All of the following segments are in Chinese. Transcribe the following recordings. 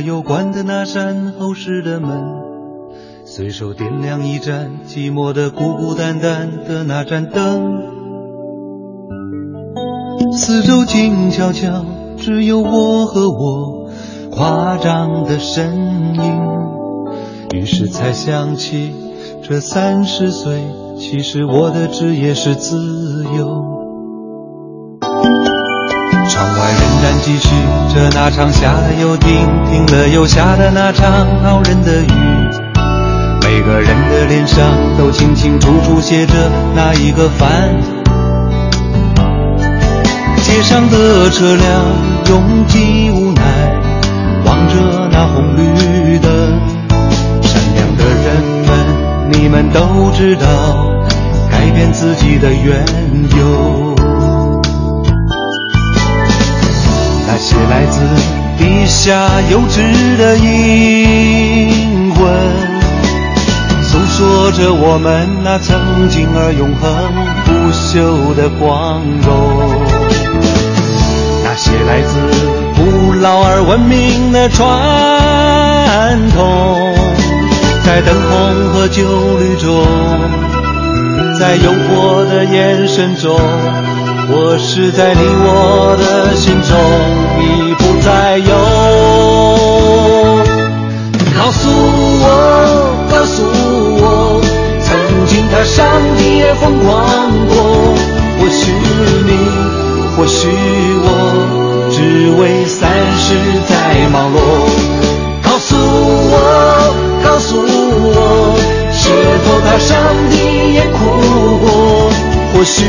室的那扇厚实的门，随手点亮一盏寂寞的、孤孤单单的那盏灯。四周静悄悄，只有我和我夸张的身影。于是才想起，这三十岁，其实我的职业是自由。窗外仍然继续着那场下了又停，停了又下的那场恼人的雨。每个人的脸上都清清楚楚写着那一个烦。街上的车辆拥挤无奈，望着那红绿灯。善良的人们，你们都知道改变自己的缘由。那些来自地下幼稚的灵魂，诉说着我们那曾经而永恒不朽的光荣。那些来自古老而文明的传统，在灯红和酒绿中，在诱惑的眼神中。我是在你我的心中已不再有。告诉我，告诉我，曾经他上的也疯狂过。或许你，或许我，只为三十载忙碌。告诉我，告诉我，是否他上的也哭过？或许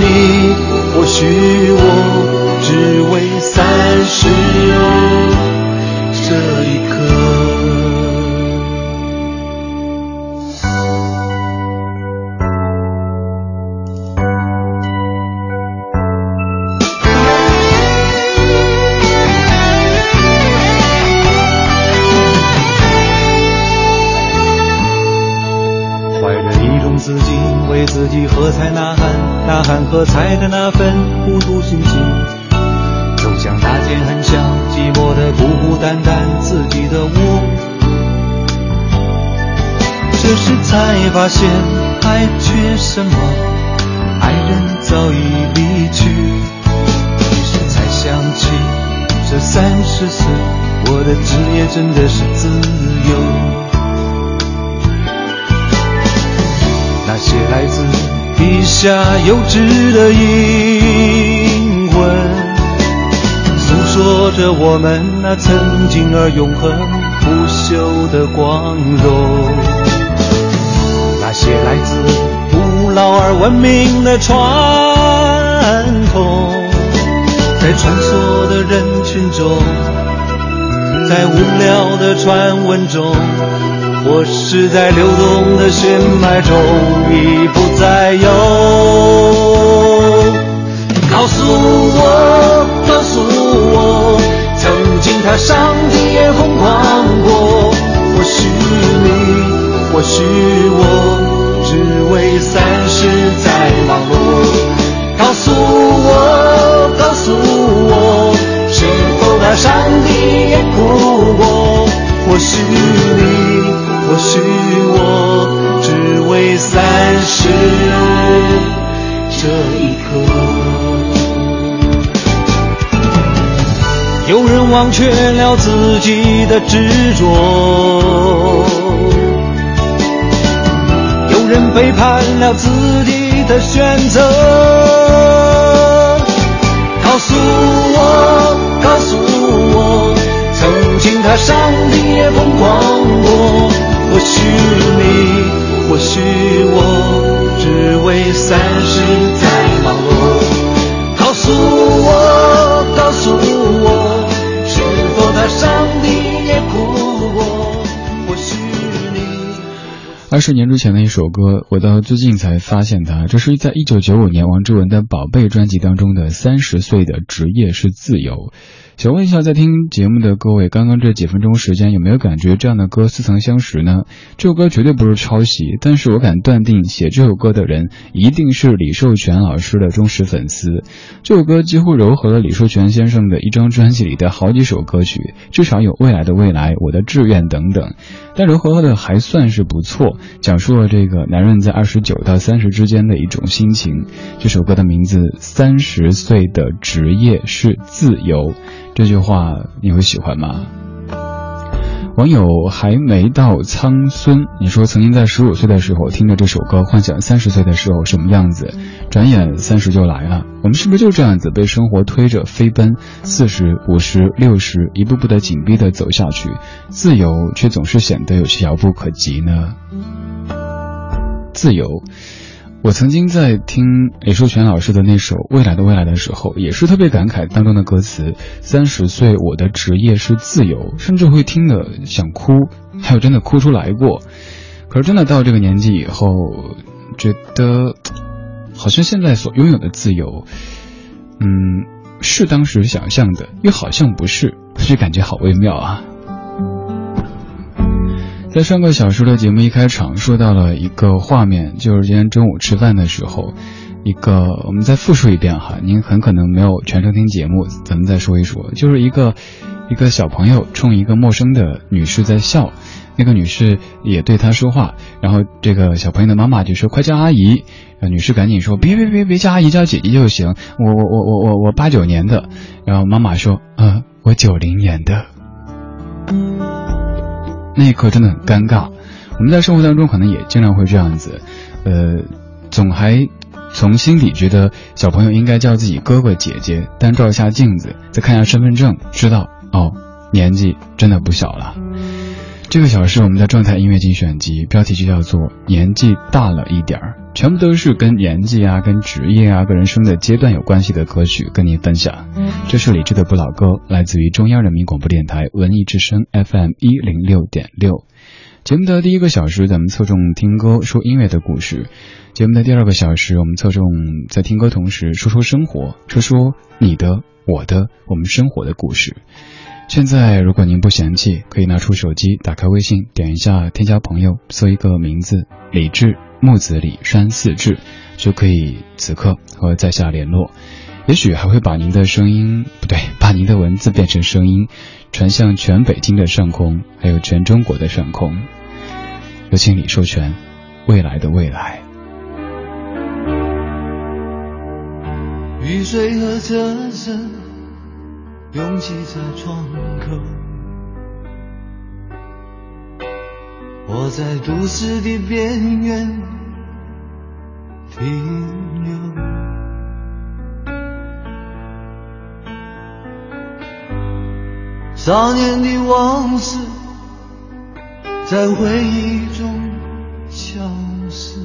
你。或许我只为三十这一刻。现还缺什么，爱人早已离去。于是才想起，这三十岁，我的职业真的是自由。那些来自。地下幼稚的灵魂，诉说着我们那曾经而永恒不朽的光荣。来自古老而文明的传统，在穿梭的人群中，在无聊的传闻中。或是在流动的血脉中已不再有。告诉我，告诉我，曾经踏上的也疯狂过。或许你，或许我，只为三十载忙碌。告诉我，告诉我，是否踏上帝也哭过？或许你。或许我只为三十这一刻。有人忘却了自己的执着，人背叛了自己的选择。告诉我，告诉我，曾经他上帝也疯狂过。或许你，或许我，只为三世在忙碌。二十年之前的一首歌，我到最近才发现它，这是在一九九五年王志文的《宝贝》专辑当中的《三十岁的职业是自由》。想问一下，在听节目的各位，刚刚这几分钟时间有没有感觉这样的歌似曾相识呢？这首歌绝对不是抄袭，但是我敢断定，写这首歌的人一定是李寿全老师的忠实粉丝。这首歌几乎糅合了李寿全先生的一张专辑里的好几首歌曲，至少有《未来的未来》《我的志愿》等等，但糅合的还算是不错，讲述了这个男人在二十九到三十之间的一种心情。这首歌的名字《三十岁的职业是自由》。这句话你会喜欢吗？网友还没到苍孙，你说曾经在十五岁的时候听着这首歌，幻想三十岁的时候什么样子，转眼三十就来了。我们是不是就这样子被生活推着飞奔？四十五十六十，一步步的紧逼的走下去，自由却总是显得有些遥不可及呢？自由。我曾经在听李寿全老师的那首《未来的未来》的时候，也是特别感慨当中的歌词：三十岁，我的职业是自由，甚至会听得想哭，还有真的哭出来过。可是真的到这个年纪以后，觉得好像现在所拥有的自由，嗯，是当时想象的，又好像不是，就感觉好微妙啊。在上个小时的节目一开场说到了一个画面，就是今天中午吃饭的时候，一个我们再复述一遍哈，您很可能没有全程听节目，咱们再说一说，就是一个一个小朋友冲一个陌生的女士在笑，那个女士也对他说话，然后这个小朋友的妈妈就说快叫阿姨，女士赶紧说别别别别叫阿姨叫姐姐就行，我我我我我我八九年的，然后妈妈说嗯我九零年的。那一刻真的很尴尬，我们在生活当中可能也经常会这样子，呃，总还从心底觉得小朋友应该叫自己哥哥姐姐，但照一下镜子，再看一下身份证，知道哦，年纪真的不小了。这个小时我们的状态音乐精选集标题就叫做“年纪大了一点儿”，全部都是跟年纪啊、跟职业啊、跟人生的阶段有关系的歌曲，跟您分享。这是李志的不老歌，来自于中央人民广播电台文艺之声 FM 一零六点六。节目的第一个小时，咱们侧重听歌说音乐的故事；节目的第二个小时，我们侧重在听歌同时说说生活，说说你的、我的、我们生活的故事。现在，如果您不嫌弃，可以拿出手机，打开微信，点一下添加朋友，搜一个名字“李志木子李山四志”，就可以此刻和在下联络。也许还会把您的声音，不对，把您的文字变成声音，传向全北京的上空，还有全中国的上空。有请李授权，未来的未来。雨水和车声。拥挤在窗口，我在都市的边缘停留。少年的往事在回忆中消失。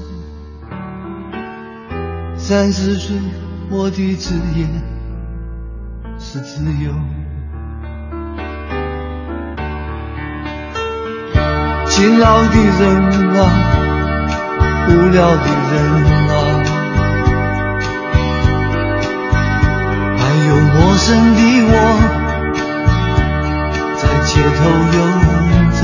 三十岁，我的职业。是自由。勤劳的人啊，无聊的人啊，还有陌生的我，在街头游走。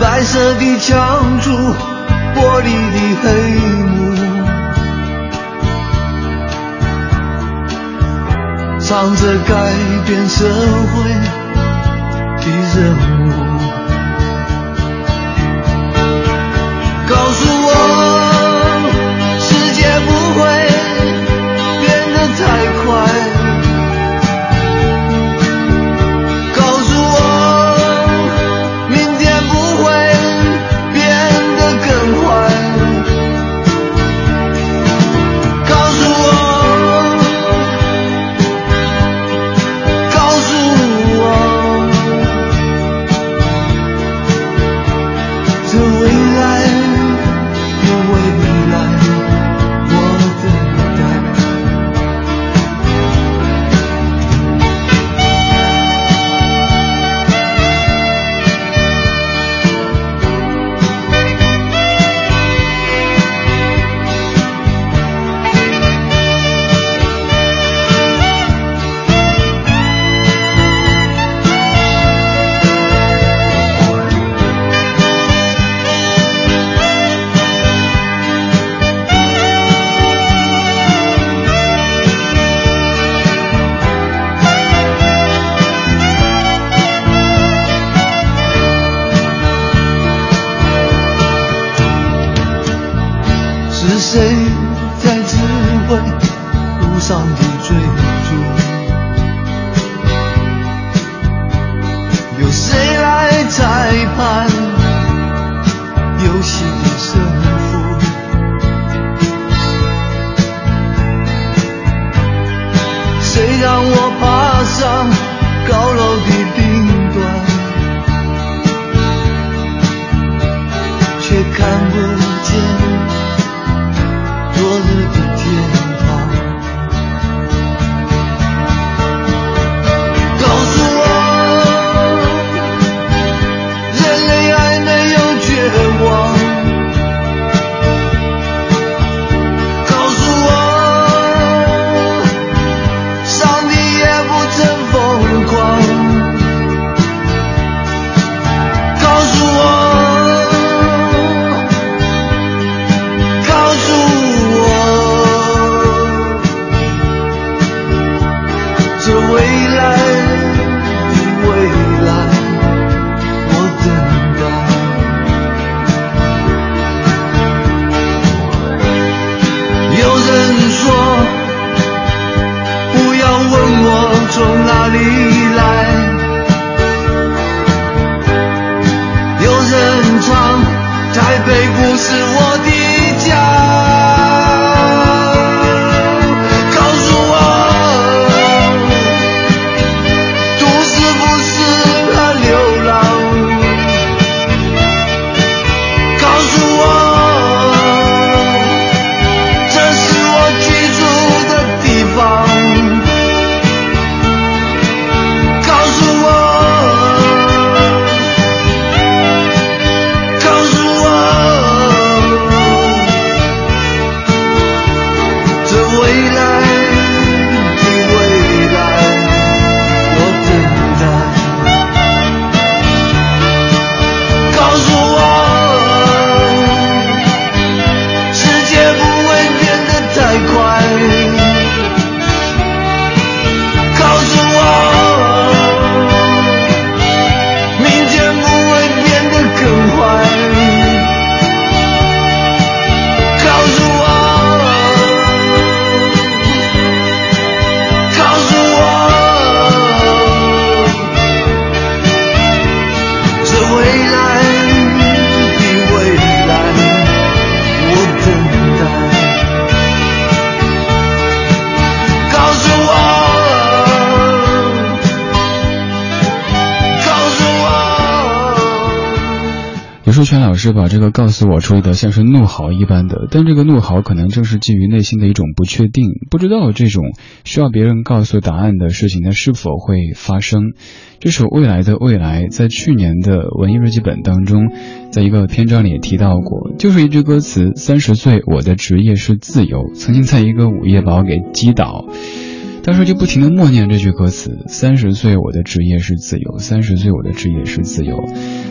白色的墙柱，玻璃的黑幕。唱着改变社会的任务，告诉刘树全老师把这个告诉我处理的像是怒嚎一般的，但这个怒嚎可能正是基于内心的一种不确定，不知道这种需要别人告诉答案的事情，它是否会发生。这首《未来的未来》在去年的文艺日记本当中，在一个篇章里也提到过，就是一句歌词：“三十岁，我的职业是自由。”曾经在一个午夜把我给击倒。当时就不停的默念这句歌词：三十岁我的职业是自由，三十岁我的职业是自由。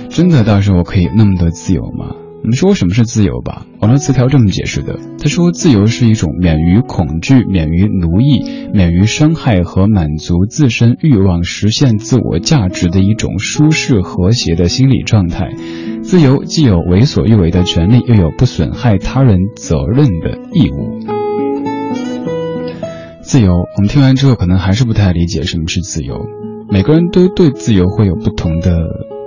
真的到时候可以那么的自由吗？我们说什么是自由吧？网络词条这么解释的，他说自由是一种免于恐惧、免于奴役、免于伤害和满足自身欲望、实现自我价值的一种舒适和谐的心理状态。自由既有为所欲为的权利，又有不损害他人责任的义务。自由，我们听完之后可能还是不太理解什么是自由。每个人都对自由会有不同的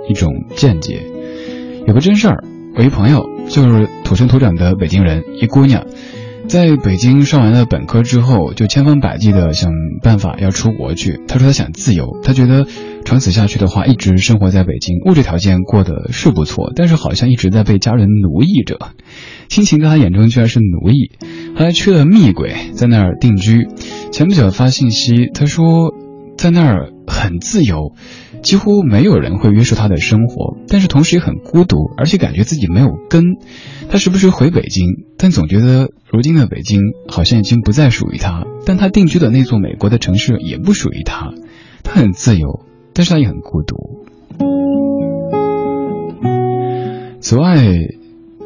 一种见解。有个真事儿，我一朋友就是土生土长的北京人，一姑娘，在北京上完了本科之后，就千方百计的想办法要出国去。他说他想自由，他觉得长此下去的话，一直生活在北京，物质条件过得是不错，但是好像一直在被家人奴役着。亲情在他眼中居然是奴役。后来去了密轨，在那儿定居。前不久发信息，他说在那儿很自由，几乎没有人会约束他的生活，但是同时也很孤独，而且感觉自己没有根。他时不时回北京，但总觉得如今的北京好像已经不再属于他，但他定居的那座美国的城市也不属于他。他很自由，但是他也很孤独。此外，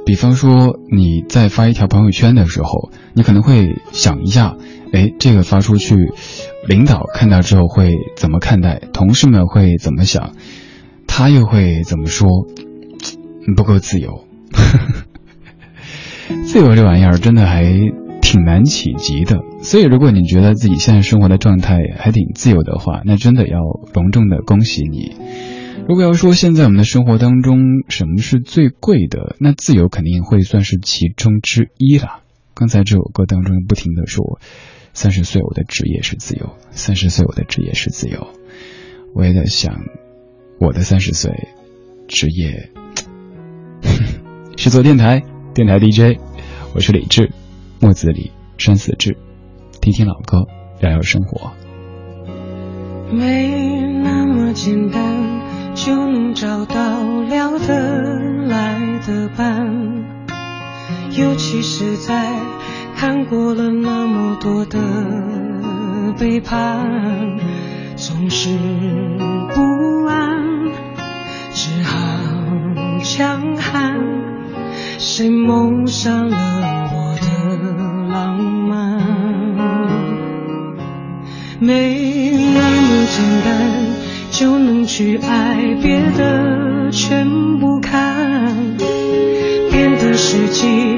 比方说你在发一条朋友圈的时候，你可能会想一下，哎，这个发出去，领导看到之后会怎么看待？同事们会怎么想？他又会怎么说？不够自由。自由这玩意儿真的还挺难企及的。所以，如果你觉得自己现在生活的状态还挺自由的话，那真的要隆重的恭喜你。如果要说现在我们的生活当中什么是最贵的，那自由肯定会算是其中之一了。刚才这首歌当中不停的说，三十岁我的职业是自由，三十岁我的职业是自由。我也在想，我的三十岁职业 是做电台，电台 DJ。我是李志，木子李，山寺志，听听老歌，聊聊生活。没那么简单就能找到聊得来的伴。尤其是在看过了那么多的背叛，总是不安，只好强悍。谁谋杀了我的浪漫？没那么简单就能去爱，别的全不看。变得实际，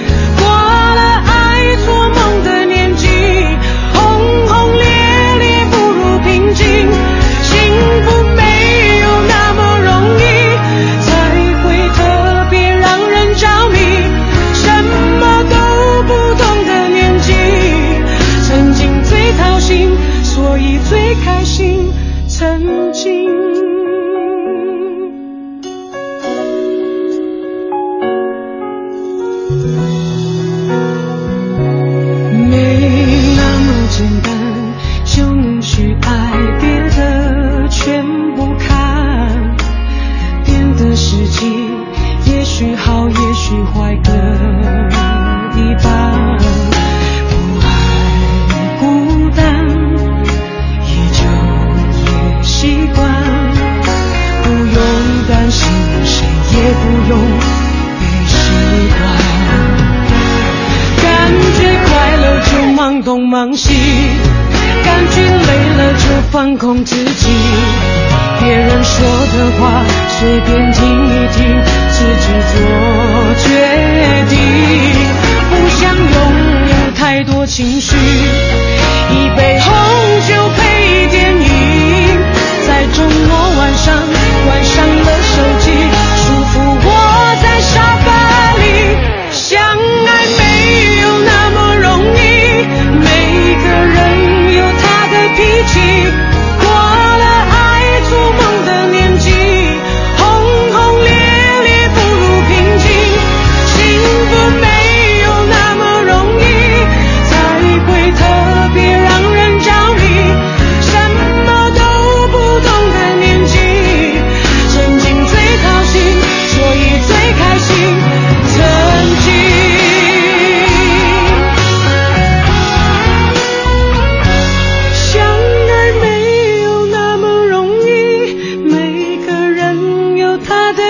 随便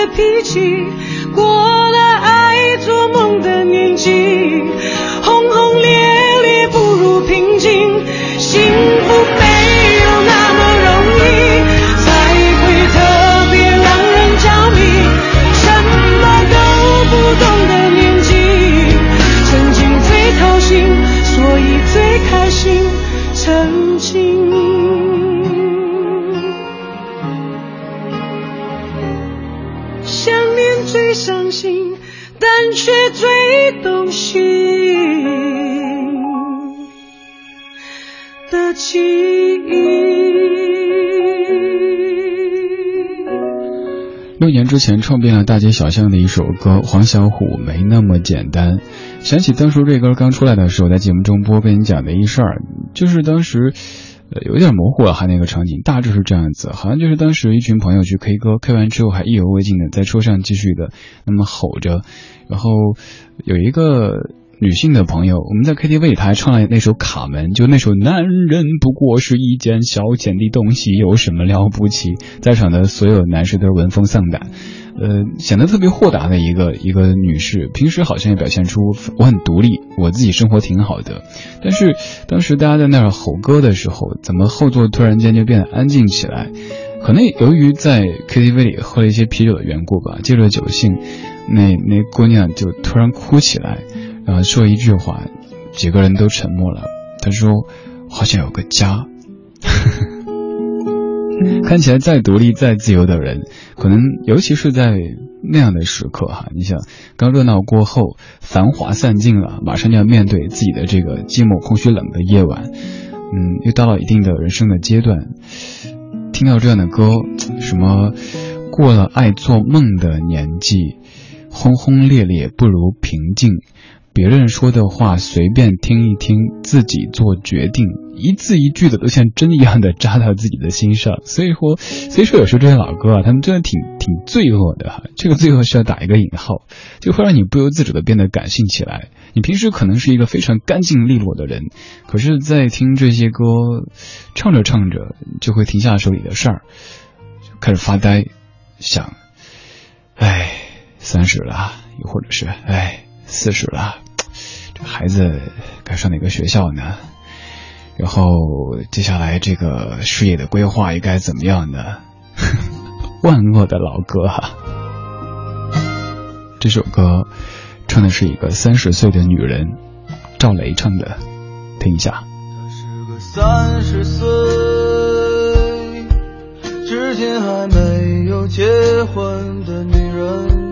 脾气过了爱做梦的年纪之前唱遍了大街小巷的一首歌，黄小琥没那么简单。想起当初这歌刚出来的时候，在节目中播跟你讲的一事儿，就是当时，呃，有点模糊了哈，那个场景大致是这样子，好像就是当时一群朋友去 K 歌，K 完之后还意犹未尽的在车上继续的那么吼着，然后有一个。女性的朋友，我们在 KTV 里，他还唱了那首《卡门》，就那首“男人不过是一件消遣的东西，有什么了不起？”在场的所有男士都是闻风丧胆，呃，显得特别豁达的一个一个女士。平时好像也表现出我很独立，我自己生活挺好的。但是当时大家在那儿吼歌的时候，怎么后座突然间就变得安静起来？可能由于在 KTV 里喝了一些啤酒的缘故吧，借着酒兴，那那姑娘就突然哭起来。然后说一句话，几个人都沉默了。他说：“好想有个家。”看起来再独立、再自由的人，可能尤其是在那样的时刻哈，你想，刚热闹过后，繁华散尽了，马上就要面对自己的这个寂寞、空虚、冷的夜晚。嗯，又到了一定的人生的阶段，听到这样的歌，什么过了爱做梦的年纪，轰轰烈烈不如平静。别人说的话随便听一听，自己做决定，一字一句的都像针一样的扎到自己的心上。所以说，所以说有时候这些老歌啊，他们真的挺挺罪恶的哈。这个罪恶是要打一个引号，就会让你不由自主的变得感性起来。你平时可能是一个非常干净利落的人，可是，在听这些歌，唱着唱着就会停下手里的事儿，开始发呆，想，哎，三十了，又或者是哎。四十了，这孩子该上哪个学校呢？然后接下来这个事业的规划又该怎么样呢？万恶的老歌哈！这首歌唱的是一个三十岁的女人，赵雷唱的，听一下。是个三十岁，至今还没有结婚的女人。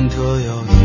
人特有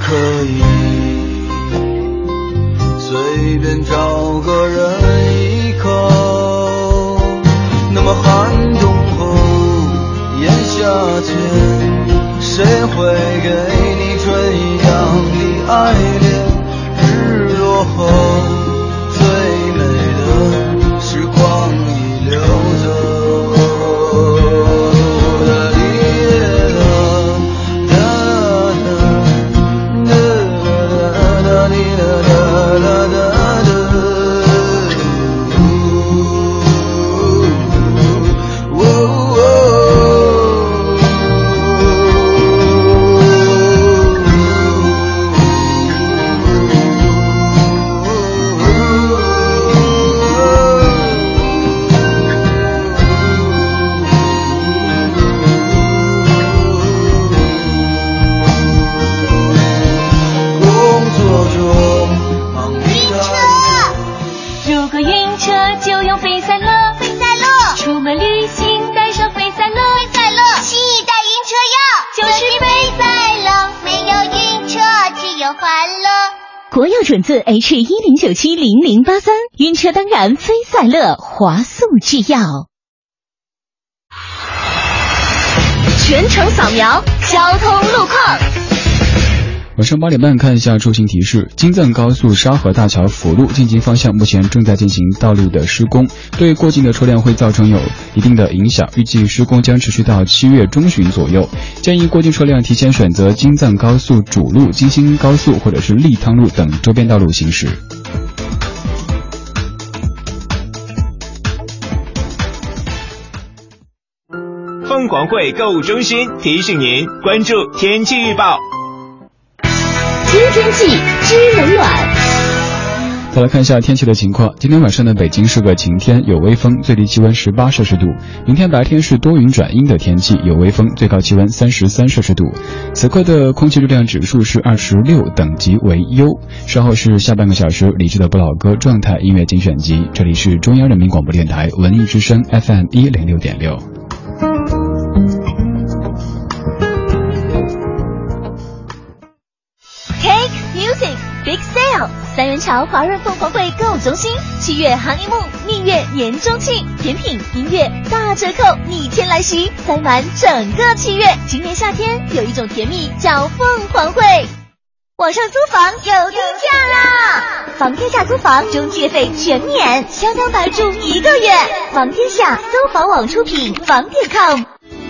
可以随便找个人依靠。那么寒冬后炎夏间，谁会给你春一样的爱恋？日落后。九七零零八三，晕车当然飞赛乐，华速制药。全程扫描交通路况。晚上八点半看一下出行提示：京藏高速沙河大桥辅路进京方向目前正在进行道路的施工，对过境的车辆会造成有一定的影响。预计施工将持续到七月中旬左右，建议过境车辆提前选择京藏高速主路、京新高速或者是利汤路等周边道路行驶。凤凰汇购物中心提醒您关注天气预报。知天气，知冷暖。再来看一下天气的情况。今天晚上的北京是个晴天，有微风，最低气温十八摄氏度。明天白天是多云转阴的天气，有微风，最高气温三十三摄氏度。此刻的空气质量指数是二十六，等级为优。稍后是下半个小时李志的不老歌状态音乐精选集。这里是中央人民广播电台文艺之声 FM 一零六点六。Cake Music Big Sale，三元桥华润凤凰汇购物中心，七月哈尼木蜜月年中庆，甜品、音乐大折扣逆天来袭，塞满整个七月。今年夏天有一种甜蜜叫凤凰汇，网上租房有低价啦！房天下租房中介费全免，相当白住一个月。房天下搜房网出品，房点 com。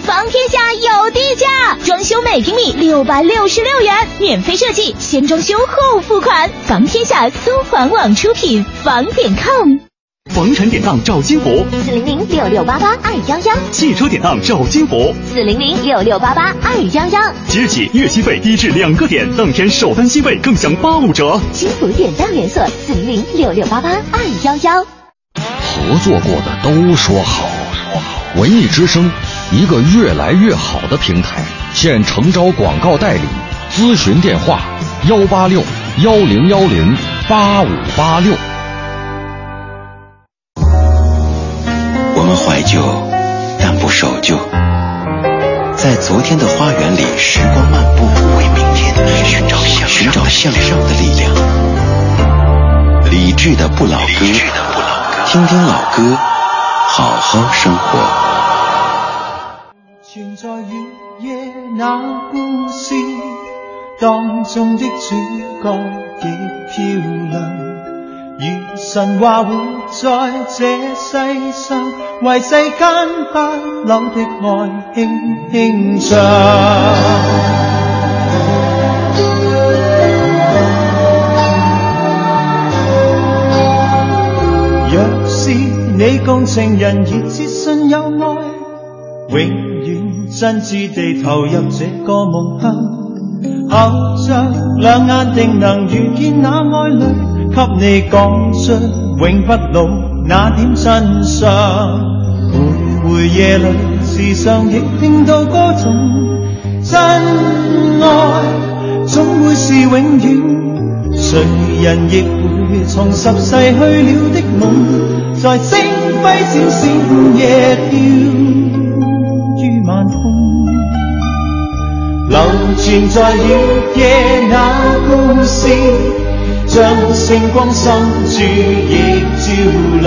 房天下有低价，装修每平米六百六十六元，免费设计，先装修后付款。房天下租房网出品，房点 com。房产典当找金福，四零零六六八八二幺幺。汽车典当找金福，四零零六六八八二幺幺。即日起月息费低至两个点，当天首单息费更享八五折。金福典当连锁，四零零六六八八二幺幺。合作过的都说好，说好。文艺之声。一个越来越好的平台，现诚招广告代理，咨询电话：幺八六幺零幺零八五八六。我们怀旧，但不守旧，在昨天的花园里时光漫步，为明天寻找向寻找向上的力量。理智的不老歌，听听老歌，好好生活。存在雨夜那故事当中的主角极漂亮，如神话活在这世上，为世间不朽的爱轻轻唱。若是你共情人已自信有爱，永。真挚地投入這個夢鄉，靠着兩眼定能遇見那愛侶，給你講出永不老那點真相。每回夜裏時常亦聽到歌頌，真愛總會是永遠，誰人亦會重拾逝去了的夢，在星輝閃閃夜飄。流传在月夜那故事，将星光深處亦照亮。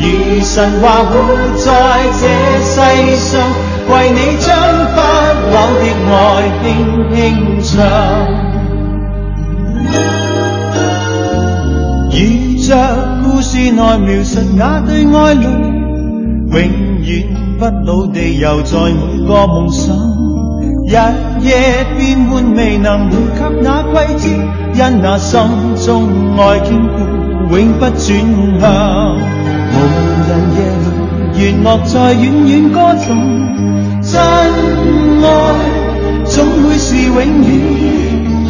如神话活在这世上，为你将不朽的爱轻轻唱。如着故事内描述那对爱侣，永远。不老地游在每個夢想，日夜變換未能回及那季节，因那心中愛堅固，永不轉向。無人夜裏，弦樂在遠遠歌頌，真愛總會是永遠。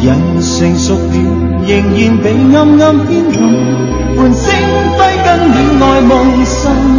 人成熟了，仍然被暗暗牵动，伴星輝跟戀愛夢心。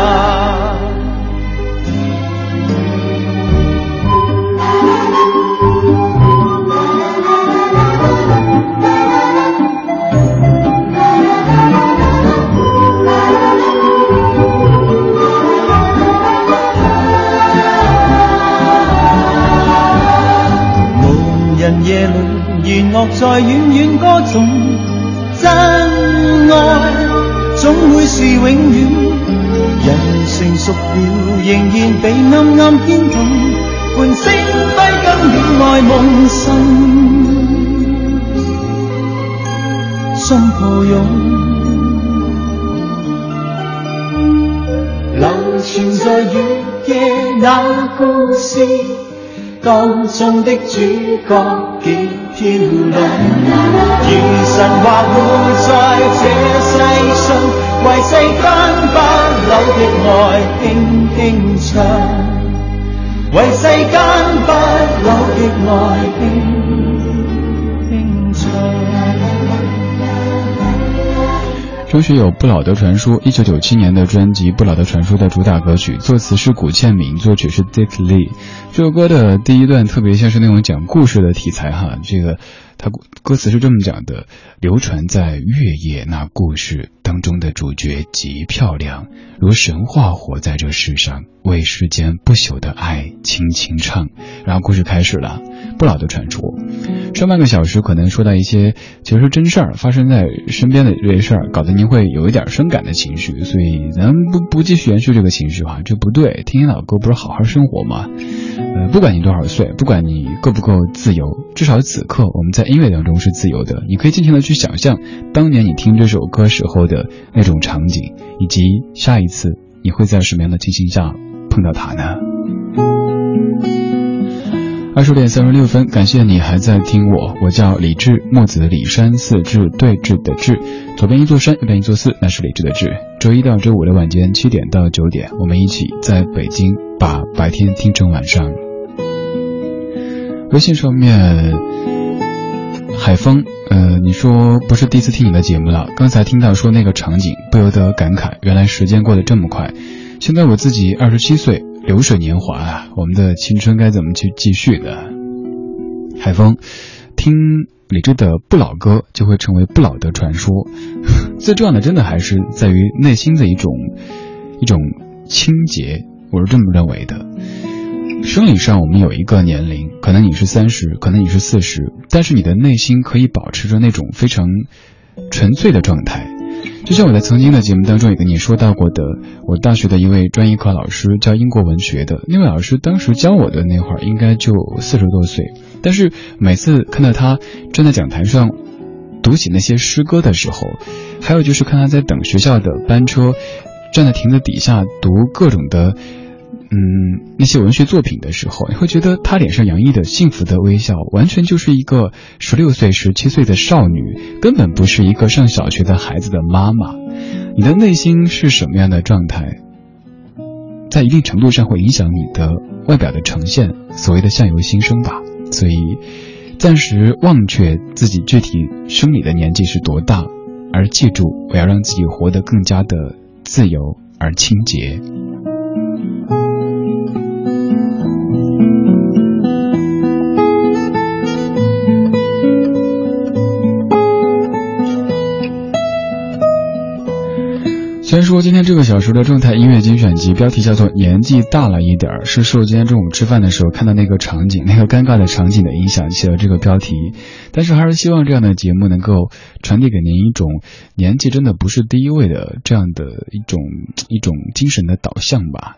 乐在远远歌颂真爱，总会是永远。人成熟了，仍然被暗暗牵动，唤声挥跟恋爱梦，心心抱拥，流传在月夜那故事。当中的主角极如神话活在这世上，为世间不朽的爱轻轻唱。为世间不朽的爱轻轻唱。周学友《不老的传说》，一九九七年的专辑《不老的传说》的主打歌曲，作词是古倩敏，作曲是 Dick Lee。这首歌的第一段特别像是那种讲故事的题材哈，这个他歌词是这么讲的：流传在月夜那故事当中的主角极漂亮，如神话活在这世上，为世间不朽的爱轻轻唱。然后故事开始了，《不老的传说》。上半个小时可能说到一些其实真事儿，发生在身边的这些事儿，搞得您会有一点伤感的情绪，所以咱不不继续延续这个情绪哈，这不对。听听老歌不是好好生活吗？呃，不管你多少岁，不管你够不够自由，至少此刻我们在音乐当中是自由的。你可以尽情的去想象当年你听这首歌时候的那种场景，以及下一次你会在什么样的情形下碰到他呢？二十点三十六分，感谢你还在听我，我叫李志，木子李山四志对峙的志，左边一座山，右边一座寺，那是李志的志。周一到周五的晚间七点到九点，我们一起在北京把白天听成晚上。微信上面，海峰，呃，你说不是第一次听你的节目了，刚才听到说那个场景，不由得感慨，原来时间过得这么快。现在我自己二十七岁。流水年华啊，我们的青春该怎么去继续的？海风，听李志的不老歌，就会成为不老的传说。最重要的，真的还是在于内心的一种一种清洁，我是这么认为的。生理上，我们有一个年龄，可能你是三十，可能你是四十，但是你的内心可以保持着那种非常纯粹的状态。就像我在曾经的节目当中也跟你说到过的，我大学的一位专业课老师教英国文学的那位老师，当时教我的那会儿应该就四十多岁，但是每次看到他站在讲台上读起那些诗歌的时候，还有就是看他在等学校的班车，站在亭子底下读各种的。嗯，那些文学作品的时候，你会觉得她脸上洋溢的幸福的微笑，完全就是一个十六岁、十七岁的少女，根本不是一个上小学的孩子的妈妈。你的内心是什么样的状态，在一定程度上会影响你的外表的呈现，所谓的相由心生吧。所以，暂时忘却自己具体生理的年纪是多大，而记住我要让自己活得更加的自由而清洁。今天这个小时的状态音乐精选集标题叫做“年纪大了一点”，是受今天中午吃饭的时候看到那个场景、那个尴尬的场景的影响起了这个标题，但是还是希望这样的节目能够传递给您一种年纪真的不是第一位的这样的一种一种精神的导向吧。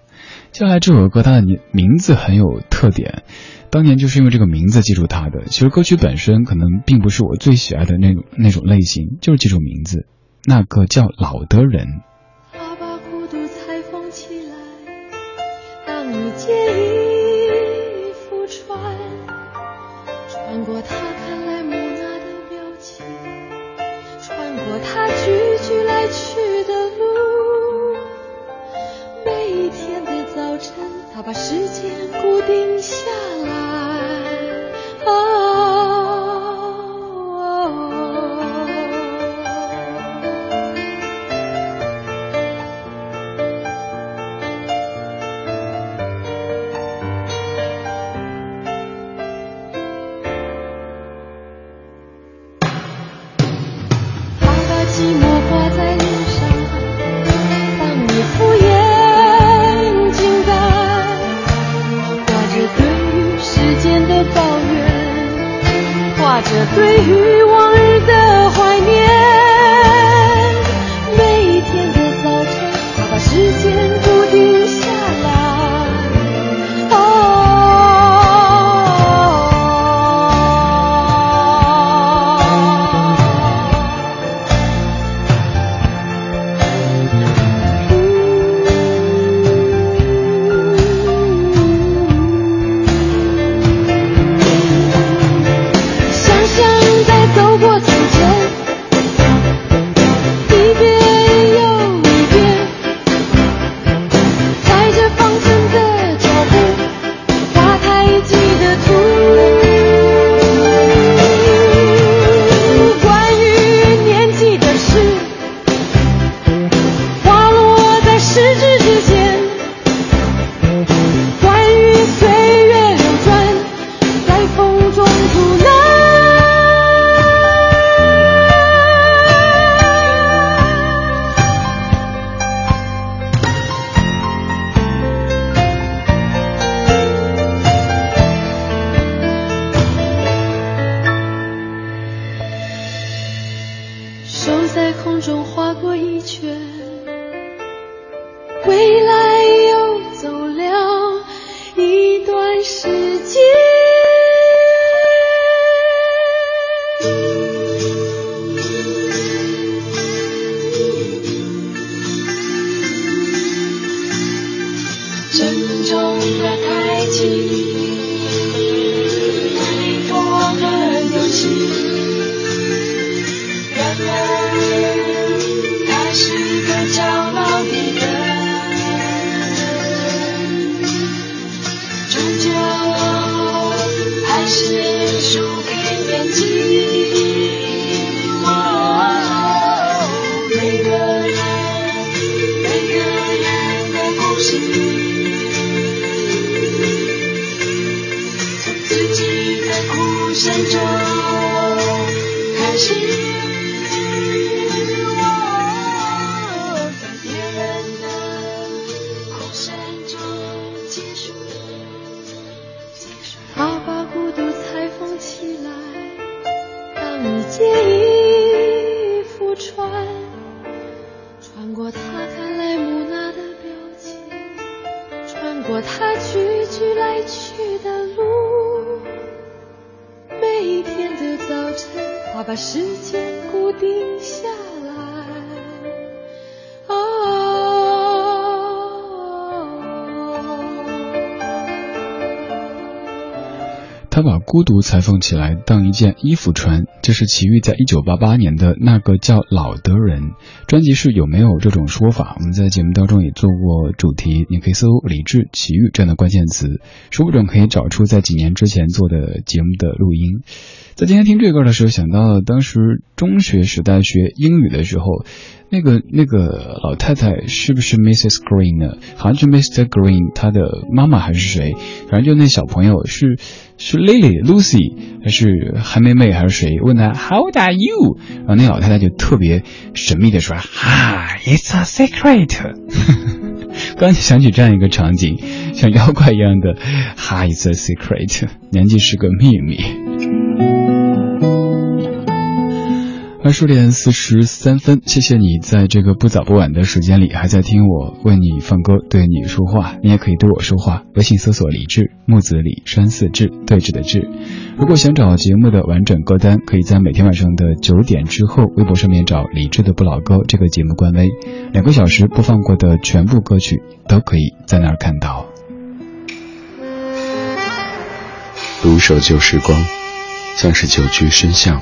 接下来这首歌它的名名字很有特点，当年就是因为这个名字记住它的。其实歌曲本身可能并不是我最喜爱的那种那种类型，就是记住名字，那个叫老的人。冰箱对于我孤独裁缝起来当一件衣服穿，这是齐豫在一九八八年的那个叫老的人专辑是有没有这种说法？我们在节目当中也做过主题，你可以搜李志齐豫这样的关键词，说不准可以找出在几年之前做的节目的录音。在今天听这歌的时候，想到了当时中学时代学英语的时候。那个那个老太太是不是 Mrs. Green 呢？好像是 Mr. Green，他的妈妈还是谁？反正就那小朋友是是 Lily、Lucy 还是韩梅梅还是谁？问他 How are you？然后那老太太就特别神秘的说，Hi，it's a secret。刚想起这样一个场景，像妖怪一样的 Hi，it's a secret，年纪是个秘密。二十点四十三分，谢谢你在这个不早不晚的时间里还在听我为你放歌，对你说话。你也可以对我说话，微信搜索李志，木子李，山寺志，对峙的志。如果想找节目的完整歌单，可以在每天晚上的九点之后，微博上面找李志的不老歌这个节目官微，两个小时播放过的全部歌曲都可以在那儿看到。独守旧时光，像是久居深巷。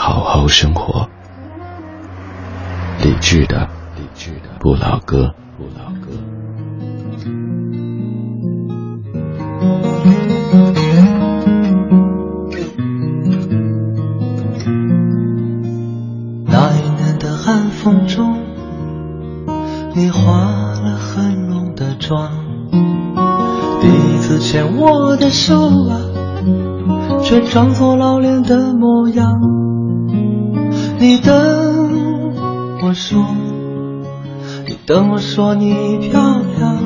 好好生活。理智的理智的不老歌。不老歌那一年的寒风中你化了很浓的妆。第一次牵我的手啊却装作老练的模样。你等我说，你等我说你漂亮。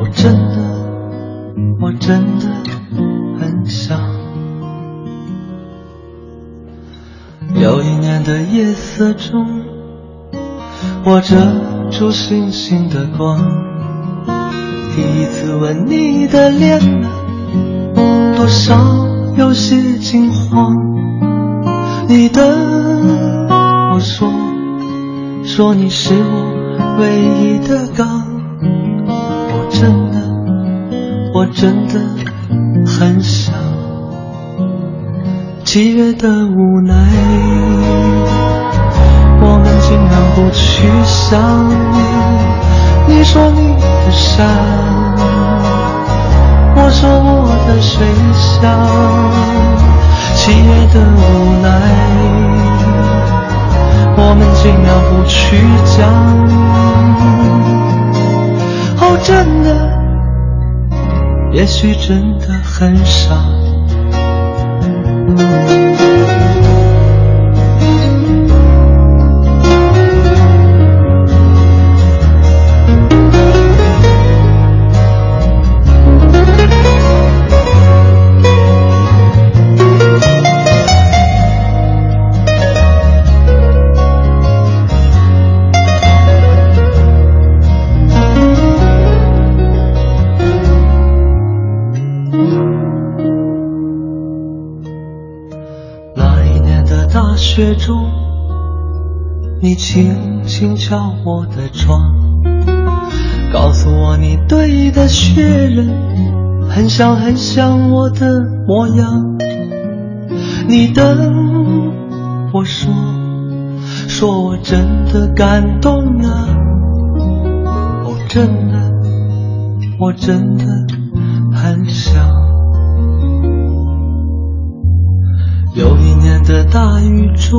我真的，我真的很想。有一年的夜色中，我遮住星星的光，第一次吻你的脸，多少有些惊慌。你等我说，说你是我唯一的港，我真的，我真的很想。七月的无奈，我们尽量不去想你。你说你的山，我说我的水乡。七月的无奈，我们尽量不去讲。哦，真的，也许真的很傻。你轻轻敲我的窗，告诉我你堆的雪人很像很像我的模样。你等我说，说我真的感动啊！哦，真的，我真的很想。有一年的大雨中，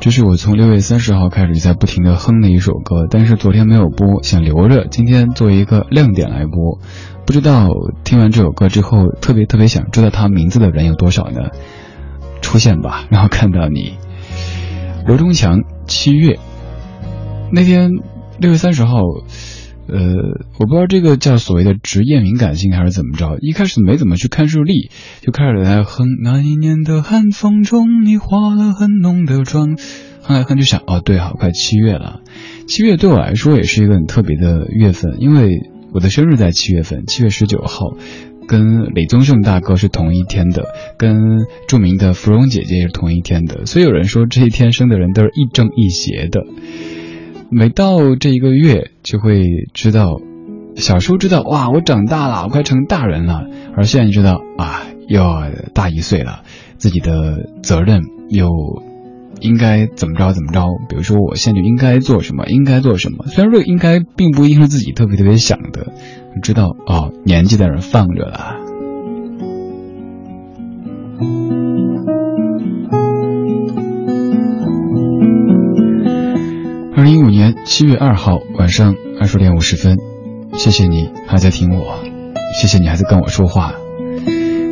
这是我从六月三十号开始在不停的哼的一首歌，但是昨天没有播，想留着，今天作为一个亮点来播。不知道听完这首歌之后，特别特别想知道他名字的人有多少呢？出现吧，然后看到你。罗中强，七月那天六月三十号，呃，我不知道这个叫所谓的职业敏感性还是怎么着，一开始没怎么去看日历，就开始在哼。那一年的寒风中，你化了很浓的妆，哼来哼就想，哦，对，好快七月了。七月对我来说也是一个很特别的月份，因为我的生日在七月份，七月十九号。跟李宗盛大哥是同一天的，跟著名的芙蓉姐姐也是同一天的，所以有人说这一天生的人都是亦正亦邪的。每到这一个月，就会知道，小时候知道哇，我长大了，我快成大人了，而现在知道啊，又大一岁了，自己的责任又应该怎么着怎么着。比如说，我现在就应该做什么，应该做什么。虽然说应该并不一定是自己特别特别想的。知道哦，年纪在那放着了。二零一五年七月二号晚上二十点五十分，谢谢你还在听我，谢谢你还在跟我说话。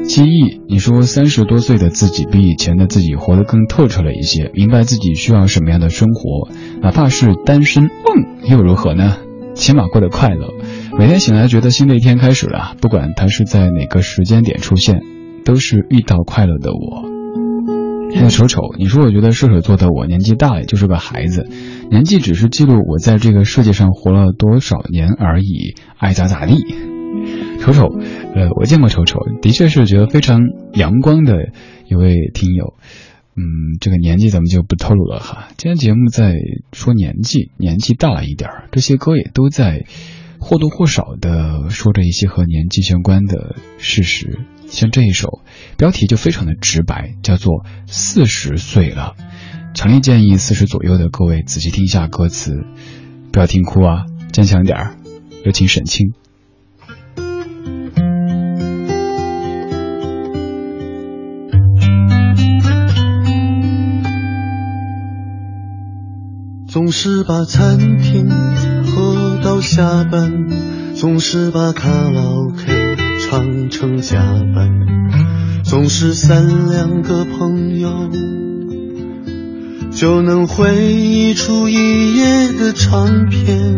记忆，你说三十多岁的自己比以前的自己活得更透彻了一些，明白自己需要什么样的生活，哪怕是单身，嗯，又如何呢？起码过得快乐。每天醒来觉得新的一天开始了，不管它是在哪个时间点出现，都是遇到快乐的我。那瞅瞅，你说我觉得射手座的我年纪大了，就是个孩子，年纪只是记录我在这个世界上活了多少年而已，爱咋咋地。瞅瞅，呃，我见过瞅瞅，的确是觉得非常阳光的一位听友。嗯，这个年纪咱们就不透露了哈。今天节目在说年纪，年纪大了一点儿，这些歌也都在或多或少的说着一些和年纪相关的事实。像这一首，标题就非常的直白，叫做《四十岁了》。强烈建议四十左右的各位仔细听一下歌词，不要听哭啊，坚强点儿。有请沈清。总是把餐厅喝到下班，总是把卡拉 OK 唱成加班，总是三两个朋友就能回忆出一夜的长篇，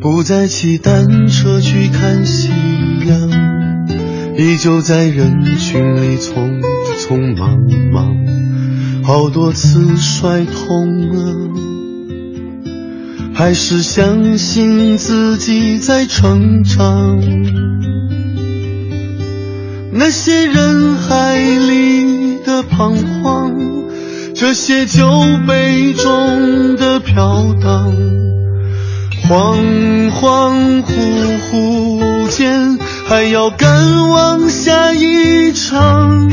不再骑单车去看夕阳，依旧在人群里匆匆忙忙。好多次摔痛了，还是相信自己在成长。那些人海里的彷徨，这些酒杯中的飘荡，恍恍惚惚间，还要赶往下一场。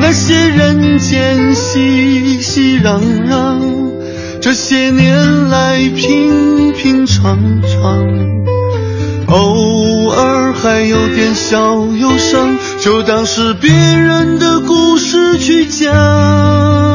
那些人间熙熙攘攘，这些年来平平常常，偶尔还有点小忧伤，就当是别人的故事去讲。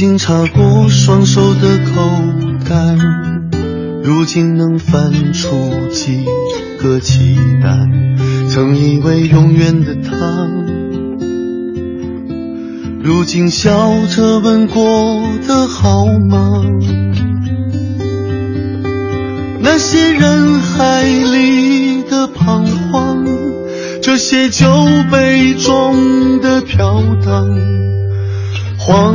经查过双手的口袋，如今能翻出几个鸡蛋？曾以为永远的他，如今笑着问过得好吗？那些人海里的彷徨，这些酒杯中的飘荡。恍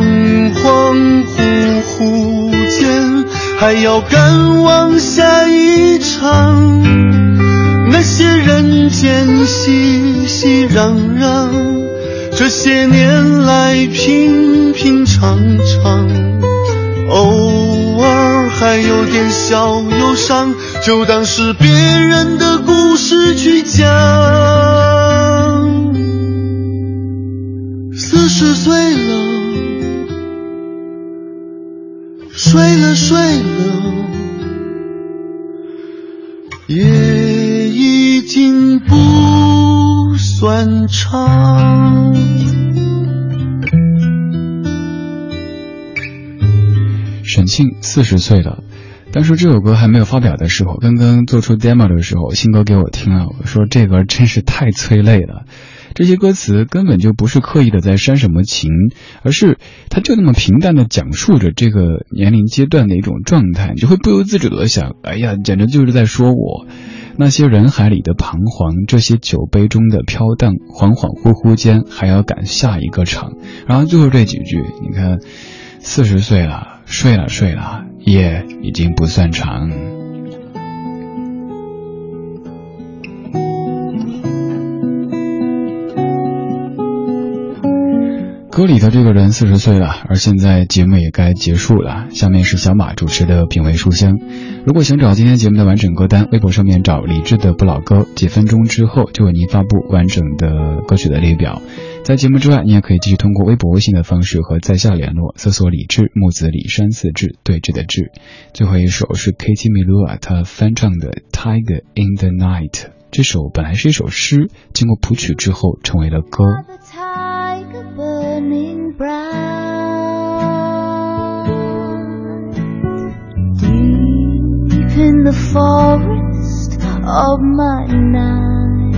恍惚惚间，还要赶往下一场。那些人间熙熙攘攘，这些年来平平常常，偶尔还有点小忧伤，就当是别人的故事去讲。四十岁了。睡了睡了，也已经不算长。沈庆四十岁了，当时这首歌还没有发表的时候，刚刚做出 demo 的时候，新哥给我听了，我说这歌真是太催泪了。这些歌词根本就不是刻意的在煽什么情，而是他就那么平淡的讲述着这个年龄阶段的一种状态，你就会不由自主的想，哎呀，简直就是在说我。那些人海里的彷徨，这些酒杯中的飘荡，恍恍惚惚间还要赶下一个场。然后最后这几句，你看，四十岁了，睡了睡了，夜已经不算长。歌里的这个人四十岁了，而现在节目也该结束了。下面是小马主持的品味书香。如果想找今天节目的完整歌单，微博上面找李志的不老歌，几分钟之后就为您发布完整的歌曲的列表。在节目之外，你也可以继续通过微博、微信的方式和在下联络，搜索李志木子李山四志对峙的志。最后一首是 Katie Melua 他翻唱的《Tiger in the Night》，这首本来是一首诗，经过谱曲之后成为了歌。In the forest of my night.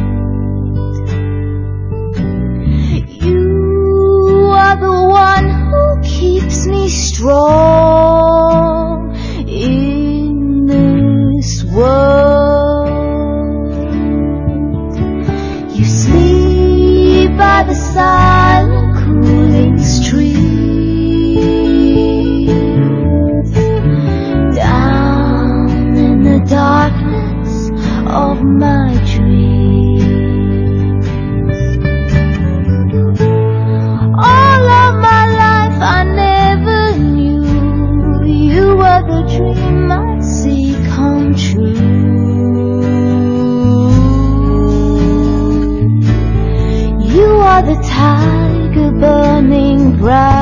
You are the one who keeps me strong in this world. You sleep by the silent true. You are the tiger burning bright.